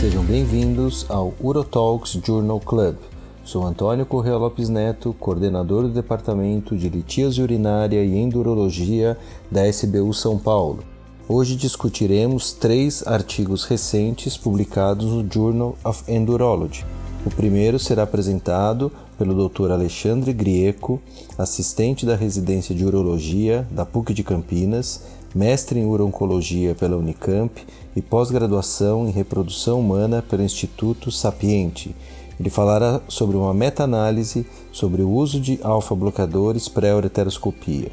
Sejam bem-vindos ao Urotalks Journal Club. Sou Antônio Correa Lopes Neto, coordenador do Departamento de Litíase Urinária e Endurologia da SBU São Paulo. Hoje discutiremos três artigos recentes publicados no Journal of Endurology. O primeiro será apresentado pelo Dr. Alexandre Grieco, assistente da residência de urologia da PUC de Campinas, mestre em urologia pela Unicamp e pós-graduação em reprodução humana pelo Instituto Sapiente. Ele falará sobre uma meta-análise sobre o uso de alfa-bloqueadores pré-ureteroscopia.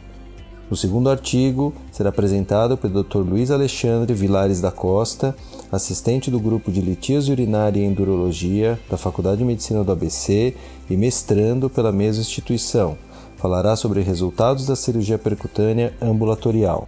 O segundo artigo será apresentado pelo Dr. Luiz Alexandre Vilares da Costa, assistente do grupo de litíase urinária e endurologia da Faculdade de Medicina do ABC e mestrando pela mesma instituição. Falará sobre resultados da cirurgia percutânea ambulatorial.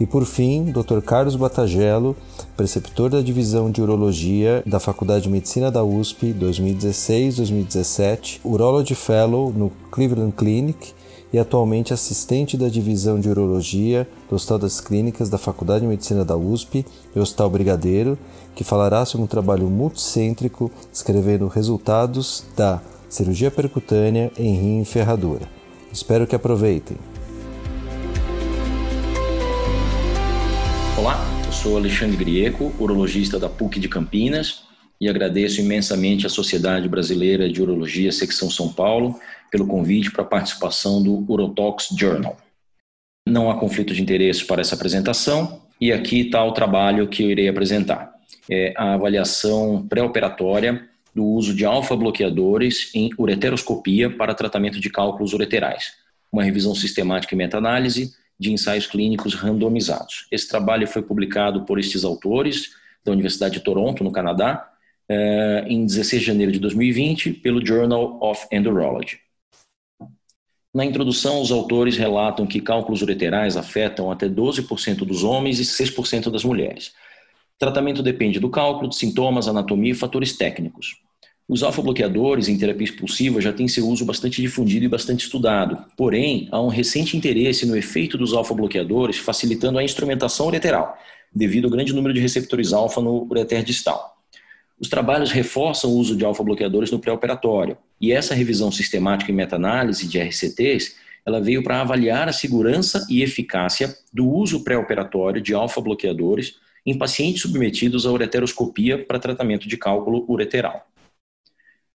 E por fim, Dr. Carlos Batagello, preceptor da Divisão de Urologia da Faculdade de Medicina da USP 2016-2017, Urology Fellow no Cleveland Clinic e atualmente assistente da Divisão de Urologia do Hospital das Clínicas da Faculdade de Medicina da USP e Hospital Brigadeiro, que falará sobre um trabalho multicêntrico descrevendo resultados da cirurgia percutânea em rim e ferradura. Espero que aproveitem. Olá, eu sou Alexandre Grieco, urologista da PUC de Campinas, e agradeço imensamente à Sociedade Brasileira de Urologia Secção São Paulo pelo convite para a participação do Urotalks Journal. Não há conflito de interesse para essa apresentação, e aqui está o trabalho que eu irei apresentar. É a avaliação pré-operatória do uso de alfa-bloqueadores em ureteroscopia para tratamento de cálculos ureterais, uma revisão sistemática e meta-análise de ensaios clínicos randomizados. Esse trabalho foi publicado por estes autores da Universidade de Toronto, no Canadá, eh, em 16 de janeiro de 2020, pelo Journal of Endurology. Na introdução, os autores relatam que cálculos ureterais afetam até 12% dos homens e 6% das mulheres. Tratamento depende do cálculo, de sintomas, anatomia e fatores técnicos. Os alfa-bloqueadores em terapia expulsiva já têm seu uso bastante difundido e bastante estudado. Porém, há um recente interesse no efeito dos alfa-bloqueadores facilitando a instrumentação ureteral, devido ao grande número de receptores alfa no ureter distal. Os trabalhos reforçam o uso de alfa-bloqueadores no pré-operatório, e essa revisão sistemática e meta-análise de RCTs ela veio para avaliar a segurança e eficácia do uso pré-operatório de alfa-bloqueadores em pacientes submetidos à ureteroscopia para tratamento de cálculo ureteral.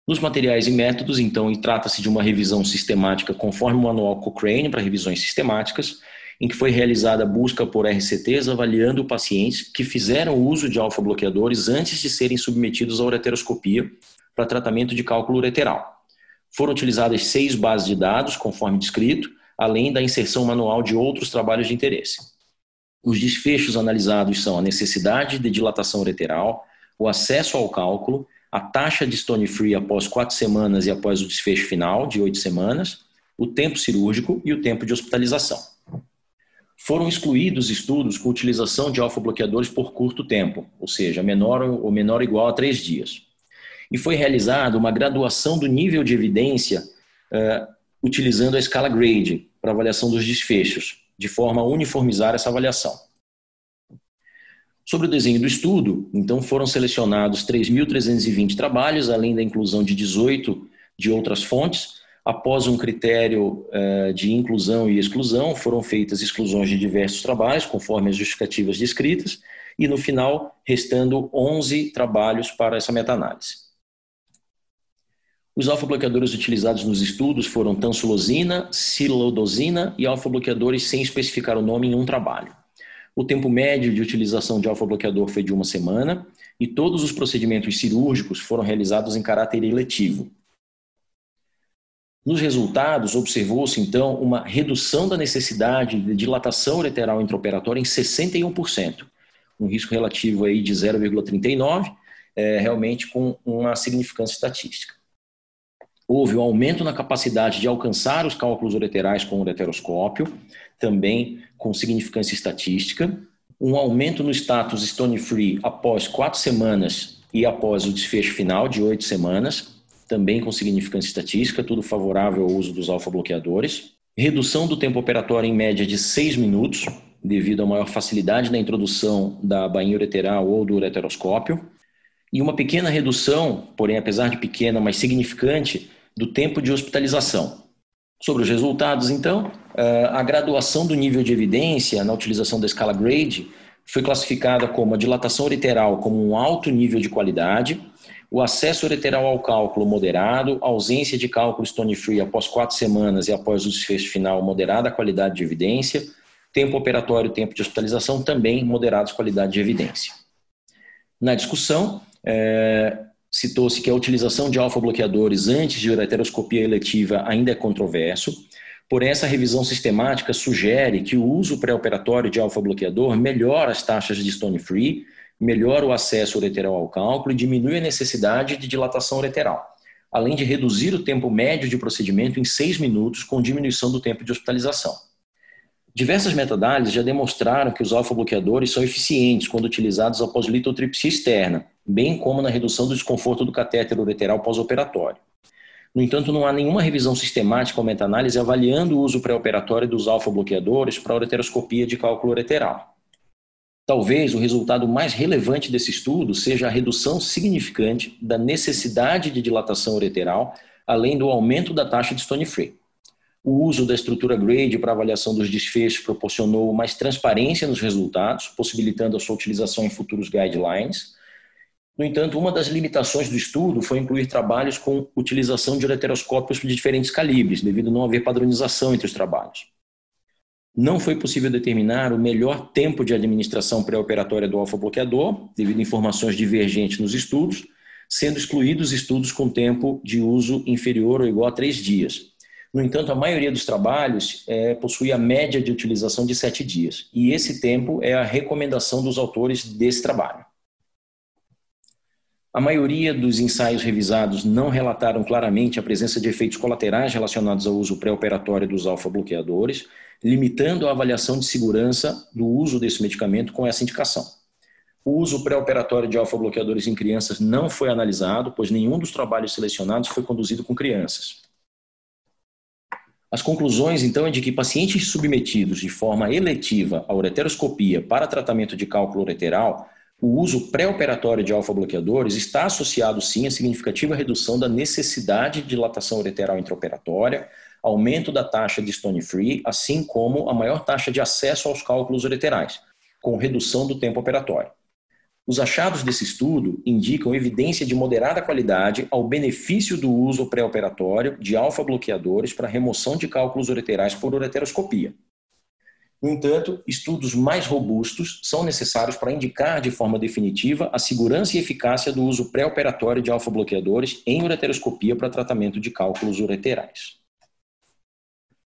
Nos materiais e métodos, então, trata-se de uma revisão sistemática conforme o manual Cochrane para revisões sistemáticas, em que foi realizada a busca por RCTs avaliando pacientes que fizeram uso de alfa-bloqueadores antes de serem submetidos à ureteroscopia para tratamento de cálculo ureteral. Foram utilizadas seis bases de dados, conforme descrito, além da inserção manual de outros trabalhos de interesse. Os desfechos analisados são a necessidade de dilatação ureteral, o acesso ao cálculo, a taxa de stone free após quatro semanas e após o desfecho final, de oito semanas, o tempo cirúrgico e o tempo de hospitalização. Foram excluídos estudos com utilização de alfa-bloqueadores por curto tempo, ou seja, menor ou menor ou igual a três dias. E foi realizada uma graduação do nível de evidência uh, utilizando a escala GRADE para avaliação dos desfechos, de forma a uniformizar essa avaliação. Sobre o desenho do estudo, então foram selecionados 3.320 trabalhos, além da inclusão de 18 de outras fontes. Após um critério uh, de inclusão e exclusão, foram feitas exclusões de diversos trabalhos, conforme as justificativas descritas, e no final, restando 11 trabalhos para essa meta-análise. Os alfa-bloqueadores utilizados nos estudos foram tansulosina, silodosina e alfa-bloqueadores sem especificar o nome em um trabalho. O tempo médio de utilização de alfa-bloqueador foi de uma semana e todos os procedimentos cirúrgicos foram realizados em caráter eletivo. Nos resultados, observou-se então uma redução da necessidade de dilatação ureteral intraoperatória em 61%, um risco relativo aí de 0,39, é, realmente com uma significância estatística. Houve um aumento na capacidade de alcançar os cálculos ureterais com o ureteroscópio, também com significância estatística, um aumento no status stone free após quatro semanas e após o desfecho final de oito semanas, também com significância estatística, tudo favorável ao uso dos alfa-bloqueadores. Redução do tempo operatório em média de seis minutos, devido à maior facilidade na introdução da bainha ureteral ou do ureteroscópio. e uma pequena redução, porém apesar de pequena, mas significante, do tempo de hospitalização. Sobre os resultados, então, eh, a graduação do nível de evidência na utilização da escala GRADE foi classificada como a dilatação ureteral como um alto nível de qualidade, o acesso ureteral ao cálculo moderado, ausência de cálculo stone free após quatro semanas e após o desfecho final moderada qualidade de evidência, tempo operatório e tempo de hospitalização também moderados qualidade de evidência. Na discussão, é, citou-se que a utilização de alfa-bloqueadores antes de ureteroscopia eletiva ainda é controverso, porém essa revisão sistemática sugere que o uso pré-operatório de alfa-bloqueador melhora as taxas de stone free, melhora o acesso ureteral ao cálculo e diminui a necessidade de dilatação ureteral, além de reduzir o tempo médio de procedimento em seis minutos com diminuição do tempo de hospitalização. Diversas metadálises já demonstraram que os alfa-bloqueadores são eficientes quando utilizados após litotripsia externa, bem como na redução do desconforto do catéter ureteral pós-operatório. No entanto, não há nenhuma revisão sistemática ou meta-análise avaliando o uso pré-operatório dos alfa-bloqueadores para ureteroscopia de cálculo ureteral. Talvez o resultado mais relevante desse estudo seja a redução significante da necessidade de dilatação ureteral, além do aumento da taxa de stone free. O uso da estrutura GRADE para avaliação dos desfechos proporcionou mais transparência nos resultados, possibilitando a sua utilização em futuros guidelines. No entanto, uma das limitações do estudo foi incluir trabalhos com utilização de ureteroscópios de diferentes calibres, devido a não haver padronização entre os trabalhos. Não foi possível determinar o melhor tempo de administração pré-operatória do alfa-bloqueador, devido a informações divergentes nos estudos, sendo excluídos estudos com tempo de uso inferior ou igual a três dias. No entanto, a maioria dos trabalhos é, possui a média de utilização de sete dias, e esse tempo é a recomendação dos autores desse trabalho. A maioria dos ensaios revisados não relataram claramente a presença de efeitos colaterais relacionados ao uso pré-operatório dos alfa-bloqueadores, limitando a avaliação de segurança do uso desse medicamento com essa indicação. O uso pré-operatório de alfa-bloqueadores em crianças não foi analisado, pois nenhum dos trabalhos selecionados foi conduzido com crianças. As conclusões, então, é de que pacientes submetidos de forma eletiva à ureteroscopia para tratamento de cálculo ureteral, o uso pré-operatório de alfa-bloqueadores está associado, sim, a significativa redução da necessidade de dilatação ureteral intraoperatória, aumento da taxa de stone free, assim como a maior taxa de acesso aos cálculos ureterais, com redução do tempo operatório. Os achados desse estudo indicam evidência de moderada qualidade ao benefício do uso pré-operatório de alfa-bloqueadores para remoção de cálculos ureterais por ureteroscopia. No entanto, estudos mais robustos são necessários para indicar de forma definitiva a segurança e eficácia do uso pré-operatório de alfa-bloqueadores em ureteroscopia para tratamento de cálculos ureterais.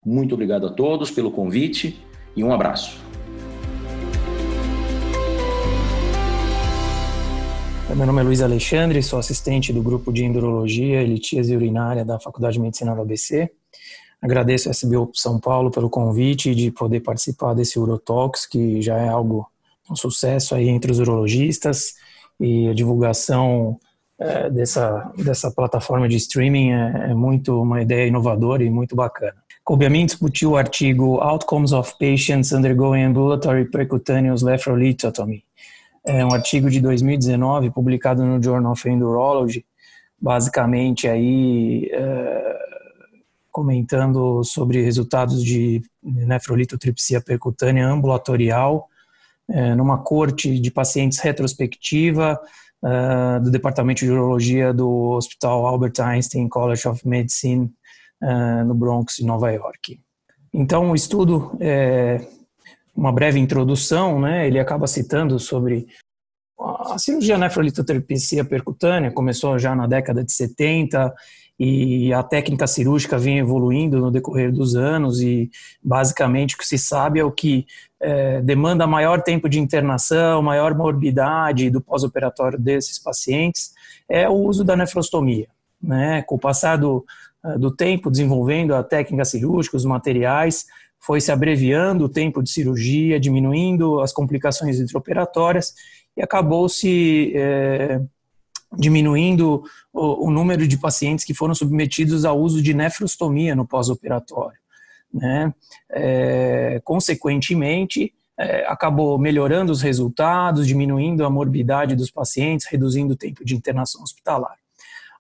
Muito obrigado a todos pelo convite e um abraço. Meu nome é Luiz Alexandre, sou assistente do grupo de endurologia e litíase urinária da Faculdade de Medicina do ABC. Agradeço a SBU São Paulo pelo convite de poder participar desse Urotalks, que já é algo um sucesso aí entre os urologistas e a divulgação é, dessa, dessa plataforma de streaming é, é, muito uma ideia inovadora e muito bacana. Coube a mim discutir o artigo Outcomes of Patients Undergoing Ambulatory Percutaneous Lithotomy, é um artigo de 2019 publicado no Journal of Endurology, basicamente aí é, comentando sobre resultados de nefrolitotripsia percutânea ambulatorial é, numa corte de pacientes retrospectiva é, do Departamento de Urologia do Hospital Albert Einstein College of Medicine é, no Bronx, Nova York. Então, o estudo é, uma breve introdução, né, ele acaba citando sobre a cirurgia nefrolitoterapia percutânea começou já na década de 70 e a técnica cirúrgica vem evoluindo no decorrer dos anos e basicamente o que se sabe é o que é, demanda maior tempo de internação, maior morbidade do pós-operatório desses pacientes é o uso da nefrostomia. Né? Com o passar do, do tempo desenvolvendo a técnica cirúrgica, os materiais, foi se abreviando o tempo de cirurgia, diminuindo as complicações intraoperatórias e acabou se é, diminuindo o, o, número de pacientes que foram submetidos ao uso de nefrostomia no pós-operatório. Né? É, consequentemente, é, acabou melhorando os resultados, diminuindo a morbidade dos pacientes, reduzindo o tempo de internação hospitalar.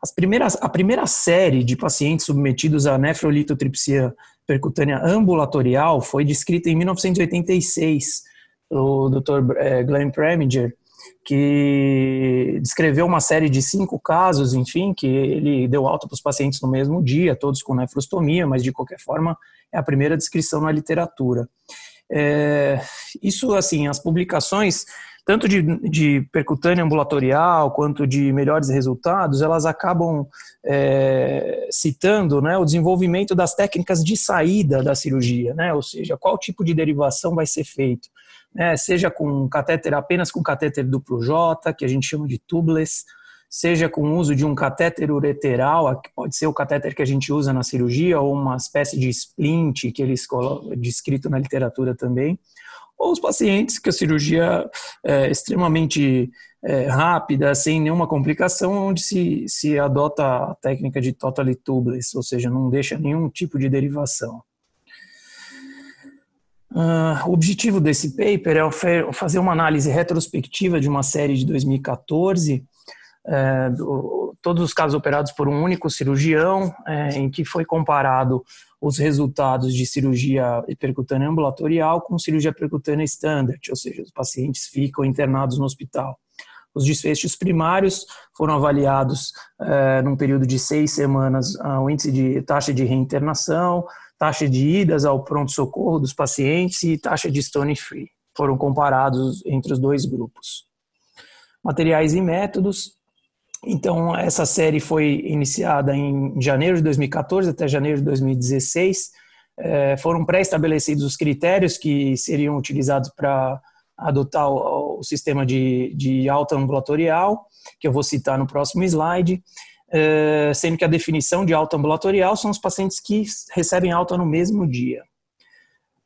As primeiras, a primeira série de pacientes submetidos a nefrolitotripsia percutânea ambulatorial foi descrita em 1986, o Dr. Glenn Preminger, que descreveu uma série de cinco casos, enfim, que ele deu alta para os pacientes no mesmo dia, todos com nefrostomia, mas de qualquer forma é a primeira descrição na literatura. É, isso, assim, as publicações, tanto de, de percutânea ambulatorial quanto de melhores resultados, elas acabam é, citando né, o desenvolvimento das técnicas de saída da cirurgia, né, ou seja, qual tipo de derivação vai ser feito. Né, seja com catéter, apenas com catéter duplo J, que a gente chama de tubeless, seja com o uso de um catéter ureteral, que pode ser o catéter que a gente usa na cirurgia, ou uma espécie de splint que eles colocam, descrito na literatura também, ou os pacientes que a cirurgia é extremamente é, rápida, sem nenhuma complicação, onde se, se adota a técnica de totally tubeless, ou seja, não deixa nenhum tipo de derivação. Uh, o objetivo desse paper é fazer uma análise retrospectiva de uma série de 2014 é, do, todos os casos operados por um único cirurgião, é, em que foi comparado os resultados de cirurgia percutânea ambulatorial com cirurgia percutânea standard, ou seja, os pacientes ficam internados no hospital. Os desfechos primários foram avaliados é, num período de seis semanas o índice de taxa de reinternação, taxa de idas ao pronto-socorro dos pacientes e taxa de stone free. Foram comparados entre os dois grupos. Materiais e métodos. Então, essa série foi iniciada em janeiro de 2014 até janeiro de 2016. É, foram pré-estabelecidos os critérios que seriam utilizados para adotar o, o, sistema de, de alta ambulatorial, que eu vou citar no próximo slide, sendo que a definição de alta ambulatorial são os pacientes que recebem alta no mesmo dia.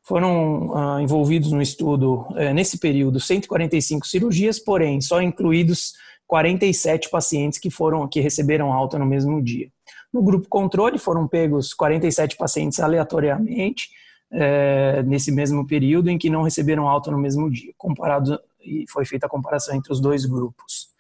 Foram ah, envolvidos no estudo, é, nesse período, 145 cirurgias, porém, só incluídos 47 pacientes que foram que receberam alta no mesmo dia. No grupo controle foram pegos 47 pacientes aleatoriamente é, nesse mesmo período em que não receberam alta no mesmo dia. Comparado e foi feita a comparação entre os dois grupos.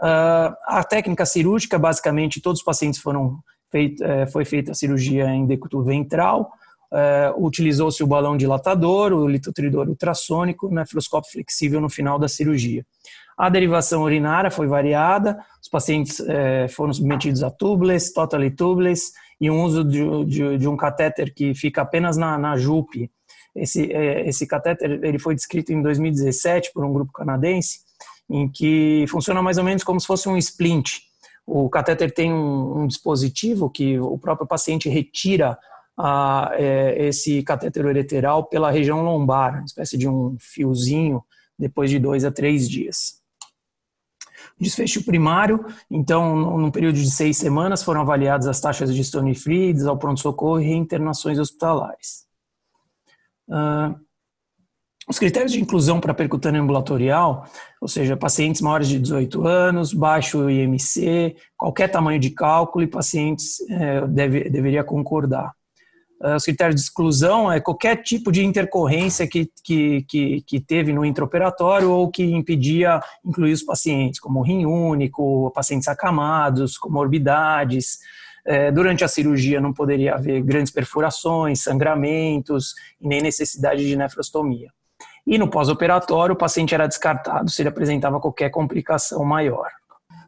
Uh, a técnica cirúrgica, basicamente, todos os pacientes foram feito, é, foi feita a cirurgia em decúbito ventral, é, utilizou-se o balão dilatador, o litotridor ultrassônico, nefroscópio flexível no final da cirurgia. A derivação urinária foi variada, os pacientes é, foram submetidos a tubeless, totally tubeless e um uso de, de, de um catéter que fica apenas na, na JUP. Esse, é, esse catéter ele foi descrito em 2017 por um grupo canadense, em que funciona mais ou menos como se fosse um splint. O catéter tem um, um dispositivo que o próprio paciente retira a, é, esse catéter ureteral pela região lombar, uma espécie de um fiozinho, depois de dois a três dias. Desfecho primário, então, num período de seis semanas, foram avaliadas as taxas de stone free, ao pronto-socorro e reinternações hospitalares. Uh, os critérios de inclusão para percutânea ambulatorial, ou seja, pacientes maiores de 18 anos, baixo IMC, qualquer tamanho de cálculo e pacientes é, deve, deveria concordar. Ah, os critérios de exclusão é qualquer tipo de intercorrência que, que, que, que, teve no intraoperatório ou que impedia incluir os pacientes, como rim único, pacientes acamados, comorbidades. É, durante a cirurgia não poderia haver grandes perfurações, sangramentos e nem necessidade de nefrostomia. E no pós-operatório, o paciente era descartado se ele apresentava qualquer complicação maior.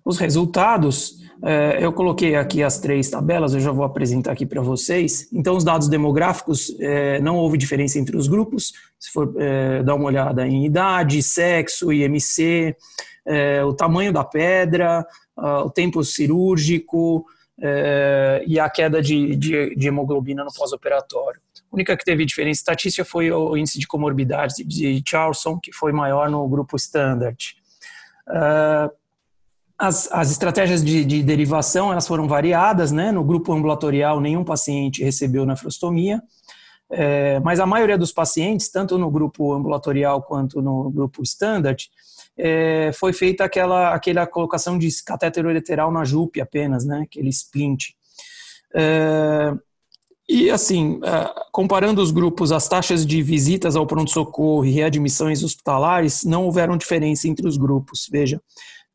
Os resultados, é, eu coloquei aqui as três tabelas, eu já vou apresentar aqui para vocês. Então, os dados demográficos, é, não houve diferença entre os grupos. Se for é, dar uma olhada em idade, sexo, IMC, o tamanho da pedra, o tempo cirúrgico e a queda de hemoglobina no pós-operatório. A única que teve diferença estatística foi o índice de comorbidade de Charlson, que foi maior no grupo standard. Uh, as, as estratégias de, de, derivação elas foram variadas, né? No grupo ambulatorial, nenhum paciente recebeu nefrostomia, é, mas a maioria dos pacientes, tanto no grupo ambulatorial quanto no grupo standard, é, foi feita aquela, aquela colocação de catéter ureteral na JUP apenas, né? Aquele splint. É, E assim, é, comparando os grupos, as taxas de visitas ao pronto-socorro e readmissões hospitalares, não houveram diferença entre os grupos. Veja,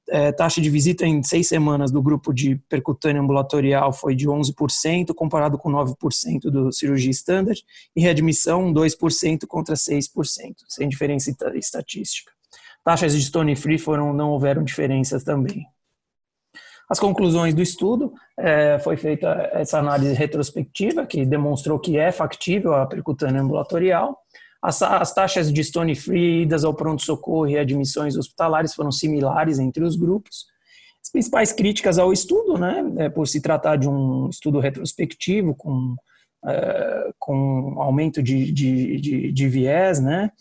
é, taxa de visita em seis semanas do grupo de percutânea ambulatorial foi de 11%, comparado com 9% do cirurgia standard, e readmissão 2% contra 6%, sem diferença estatística. Taxas de stone free foram, não houveram diferenças também. As conclusões do estudo, é, foi feita essa análise retrospectiva, que demonstrou que é factível a percutânea ambulatorial, as, as taxas de stone free, idas ao pronto-socorro e admissões hospitalares foram similares entre os grupos. As principais críticas ao estudo, né, é por se tratar de um estudo retrospectivo com, é, com aumento de, de, de, de viés, né,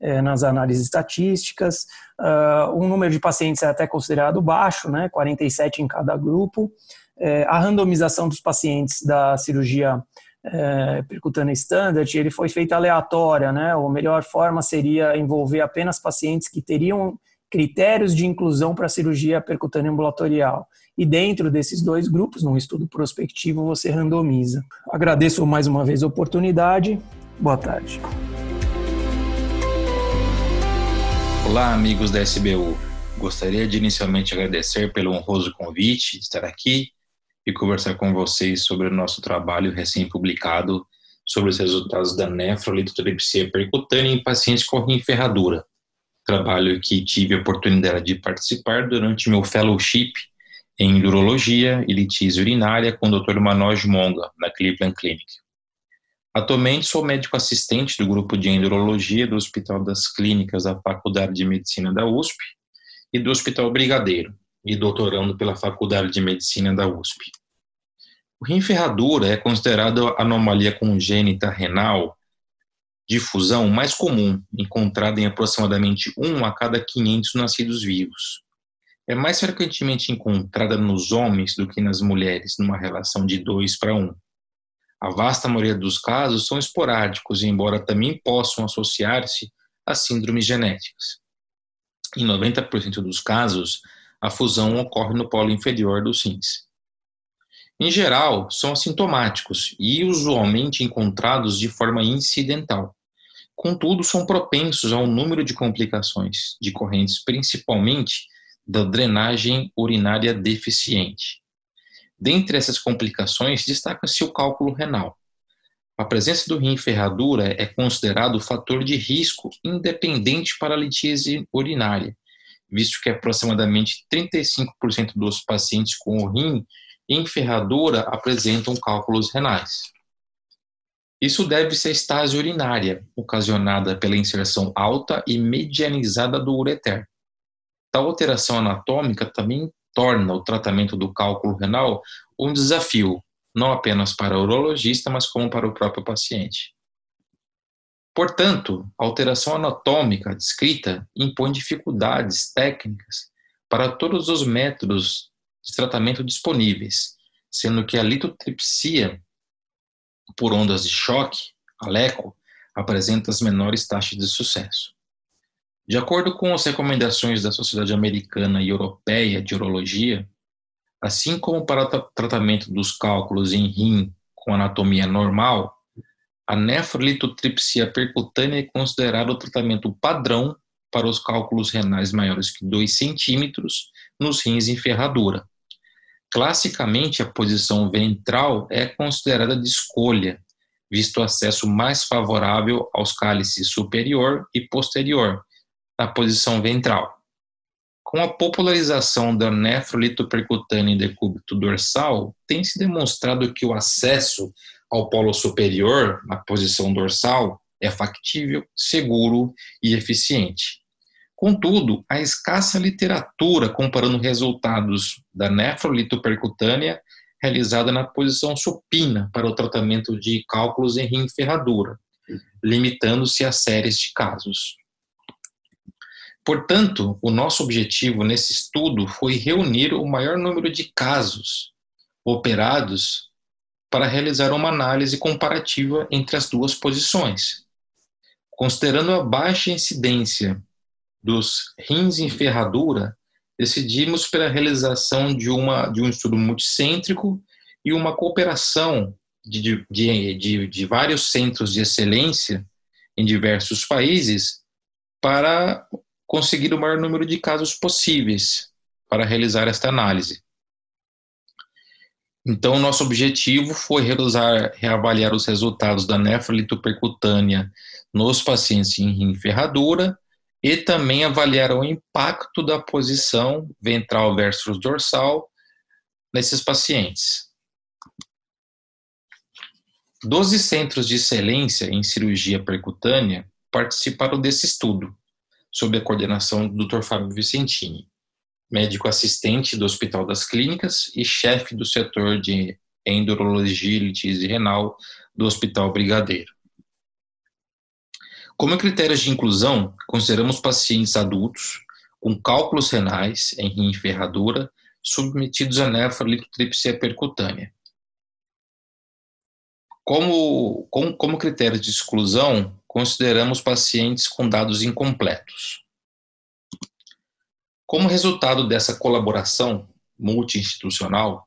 é, nas análises estatísticas, uh, um número de pacientes é até considerado baixo, né, 47 em cada grupo, é, a randomização dos pacientes da cirurgia é, percutânea standard, ele foi feito aleatória, né? A melhor forma seria envolver apenas pacientes que teriam critérios de inclusão para a cirurgia percutânea ambulatorial. E dentro desses dois grupos, num estudo prospectivo, você randomiza. Agradeço mais uma vez a oportunidade. Boa tarde. Olá, amigos da SBU. Gostaria de inicialmente agradecer pelo honroso convite de estar aqui e conversar com vocês sobre o nosso trabalho recém-publicado sobre os resultados da nefrolitotripsia percutânea em pacientes com rim ferradura. Trabalho que tive a oportunidade de participar durante meu fellowship em urologia e litíase urinária com o Dr. Manoj Monga, na Cleveland Clinic. Atualmente sou médico assistente do grupo de endurologia do Hospital das Clínicas da Faculdade de Medicina da USP e do Hospital Brigadeiro, e doutorando pela Faculdade de Medicina da USP. O rim ferradura é considerado a anomalia congênita renal de fusão mais comum, encontrada em aproximadamente 1 a cada 500 nascidos vivos. É mais frequentemente encontrada nos homens do que nas mulheres, numa relação de 2 para 1. A vasta maioria dos casos são esporádicos, embora também possam associar-se a síndromes genéticas. Em 90% dos casos, a fusão ocorre no polo inferior dos rins. Em geral, são assintomáticos e usualmente encontrados de forma incidental. Contudo, são propensos ao número de complicações decorrentes principalmente da drenagem urinária deficiente. Dentre essas complicações, destaca-se o cálculo renal. A presença do rim em ferradura é considerado fator de risco independente para a litíase urinária visto que aproximadamente 35% dos pacientes com o rim em ferradura apresentam cálculos renais. Isso deve-se à estase urinária, ocasionada pela inserção alta e medianizada do ureter. Tal alteração anatômica também torna o tratamento do cálculo renal um desafio, não apenas para o urologista, mas como para o próprio paciente. Portanto, a alteração anatômica descrita impõe dificuldades técnicas para todos os métodos de tratamento disponíveis, sendo que a litotripsia por ondas de choque, a LECO, apresenta as menores taxas de sucesso. De acordo com as recomendações da Sociedade Americana e Europeia de Urologia, assim como para o tratamento dos cálculos em rim com anatomia normal, a nefrolitotripsia percutânea é considerada o tratamento padrão para os cálculos renais maiores que 2 centímetros nos rins em ferradura. Classicamente, a posição ventral é considerada de escolha, visto o acesso mais favorável aos cálices superior e posterior, na posição ventral. Com a popularização da nefrolitopercutânea em decúbito dorsal, tem se demonstrado que o acesso ao polo superior, na posição dorsal, é factível, seguro e eficiente. Contudo, a escassa literatura comparando resultados da nefrolitopercutânea realizada na posição supina para o tratamento de cálculos em rim ferradura, limitando-se a séries de casos. Portanto, o nosso objetivo nesse estudo foi reunir o maior número de casos operados para realizar uma análise comparativa entre as duas posições. Considerando a baixa incidência dos rins em ferradura, decidimos pela realização de, uma, de um estudo multicêntrico e uma cooperação de, de, de, de vários centros de excelência em diversos países para conseguir o maior número de casos possíveis para realizar esta análise. Então, nosso objetivo foi realizar, reavaliar os resultados da nefrolitopercutânea nos pacientes em rim ferradura e também avaliar o impacto da posição ventral versus dorsal nesses pacientes. Doze centros de excelência em cirurgia percutânea participaram desse estudo, sob a coordenação do Dr. Fábio Vicentini, médico assistente do Hospital das Clínicas e chefe do setor de endurologia e litise renal do Hospital Brigadeiro. Como critérios de inclusão, consideramos pacientes adultos com cálculos renais em rim ferradura submetidos a nefrolitotripsia percutânea. Como, como, como critério de exclusão, consideramos pacientes com dados incompletos. Como resultado dessa colaboração multi-institucional,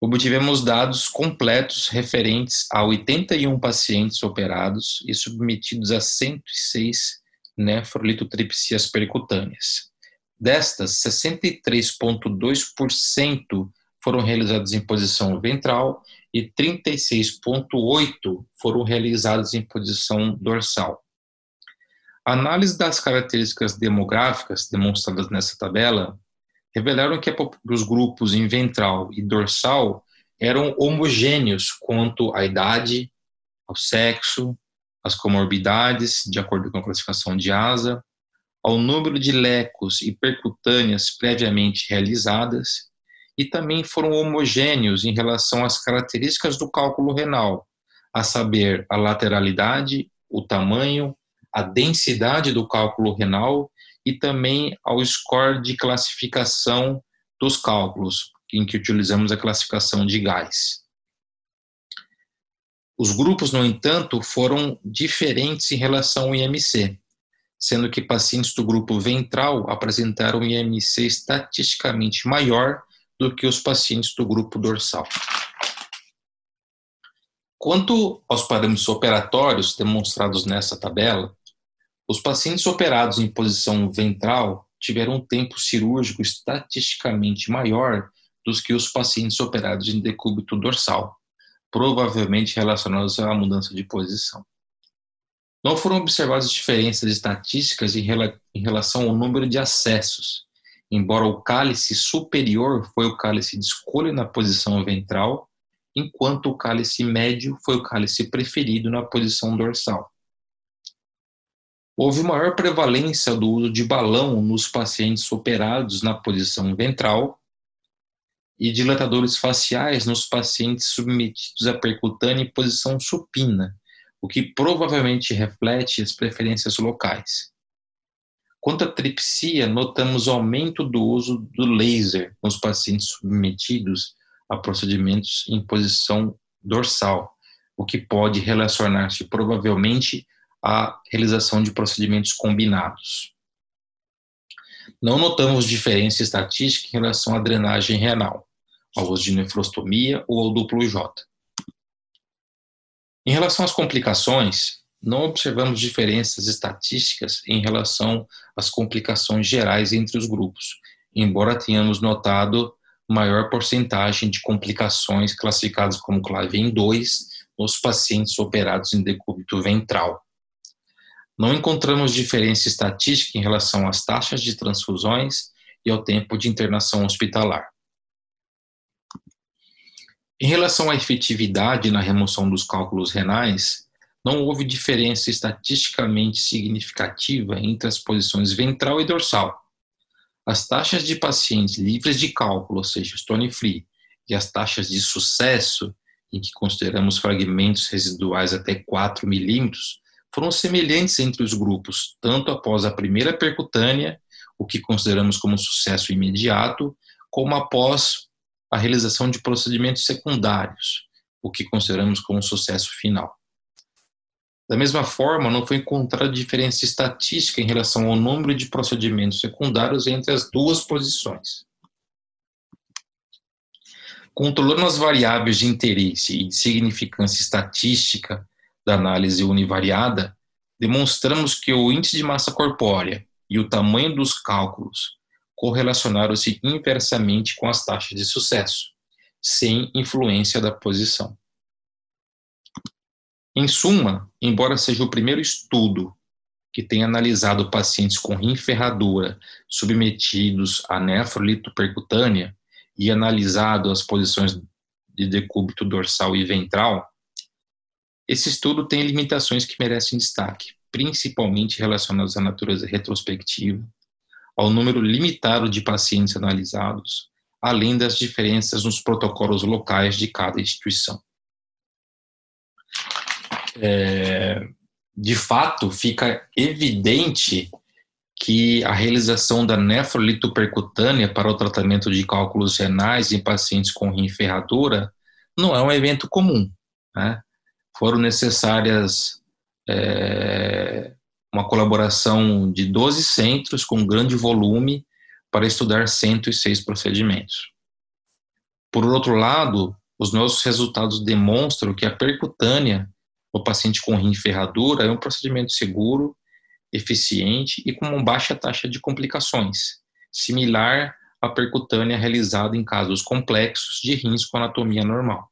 obtivemos dados completos referentes a 81 pacientes operados e submetidos a 106 nefrolitotripsias percutâneas. Destas, 63,2% foram realizadas em posição ventral e 36,8% foram realizadas em posição dorsal. A análise das características demográficas demonstradas nessa tabela revelaram que os grupos em ventral e dorsal eram homogêneos quanto à idade, ao sexo, às comorbidades, de acordo com a classificação de ASA, ao número de lecos e percutâneas previamente realizadas e também foram homogêneos em relação às características do cálculo renal, a saber, a lateralidade, o tamanho, a densidade do cálculo renal e também ao score de classificação dos cálculos, em que utilizamos a classificação de gás. Os grupos, no entanto, foram diferentes em relação ao IMC, sendo que pacientes do grupo ventral apresentaram um IMC estatisticamente maior do que os pacientes do grupo dorsal. Quanto aos parâmetros operatórios demonstrados nessa tabela, os pacientes operados em posição ventral tiveram um tempo cirúrgico estatisticamente maior dos que os pacientes operados em decúbito dorsal, provavelmente relacionados à mudança de posição. Não foram observadas diferenças estatísticas em, relação ao número de acessos, embora o cálice superior foi o cálice de escolha na posição ventral, enquanto o cálice médio foi o cálice preferido na posição dorsal. Houve maior prevalência do uso de balão nos pacientes operados na posição ventral e dilatadores faciais nos pacientes submetidos à percutânea em posição supina, o que provavelmente reflete as preferências locais. Quanto à tripsia, notamos aumento do uso do laser nos pacientes submetidos a procedimentos em posição dorsal, o que pode relacionar-se provavelmente a realização de procedimentos combinados. Não notamos diferença estatística em relação à drenagem renal, ao uso de nefrostomia ou ao duplo J. Em relação às complicações, não observamos diferenças estatísticas em relação às complicações gerais entre os grupos, embora tenhamos notado maior porcentagem de complicações classificadas como clave em 2 nos pacientes operados em decúbito ventral, não encontramos diferença estatística em relação às taxas de transfusões e ao tempo de internação hospitalar. Em relação à efetividade na remoção dos cálculos renais, não houve diferença estatisticamente significativa entre as posições ventral e dorsal. As taxas de pacientes livres de cálculo, ou seja, stone free, e as taxas de sucesso, em que consideramos fragmentos residuais até 4 milímetros, foram semelhantes entre os grupos, tanto após a primeira percutânea, o que consideramos como sucesso imediato, como após a realização de procedimentos secundários, o que consideramos como sucesso final. Da mesma forma, não foi encontrada diferença estatística em relação ao número de procedimentos secundários entre as duas posições. Controlando as variáveis de interesse e de significância estatística da análise univariada, demonstramos que o índice de massa corpórea e o tamanho dos cálculos correlacionaram-se inversamente com as taxas de sucesso, sem influência da posição. Em suma, embora seja o primeiro estudo que tenha analisado pacientes com rim ferradura submetidos a nefrolito percutânea e analisado as posições de decúbito dorsal e ventral, esse estudo tem limitações que merecem destaque, principalmente relacionadas à natureza retrospectiva, ao número limitado de pacientes analisados, além das diferenças nos protocolos locais de cada instituição. É, de fato, fica evidente que a realização da nefrolitopercutânea para o tratamento de cálculos renais em pacientes com rim ferradura não é um evento comum. Né? Foram necessárias é, uma colaboração de 12 centros com grande volume para estudar 106 procedimentos. Por outro lado, os nossos resultados demonstram que a percutânea no paciente com rim ferradura é um procedimento seguro, eficiente e com baixa taxa de complicações, similar à percutânea realizada em casos complexos de rins com anatomia normal.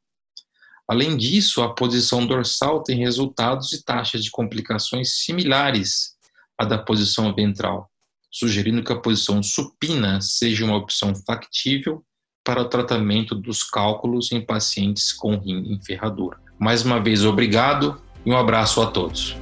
Além disso, a posição dorsal tem resultados e taxas de complicações similares à da posição ventral, sugerindo que a posição supina seja uma opção factível para o tratamento dos cálculos em pacientes com rim em ferradura. Mais uma vez, obrigado e um abraço a todos.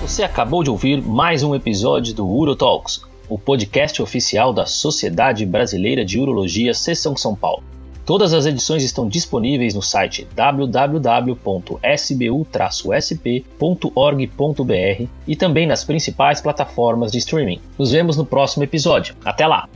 Você acabou de ouvir mais um episódio do UroTalks, o podcast oficial da Sociedade Brasileira de Urologia Seção São Paulo. Todas as edições estão disponíveis no site www.sbu-sp.org.br e também nas principais plataformas de streaming. Nos vemos no próximo episódio. Até lá!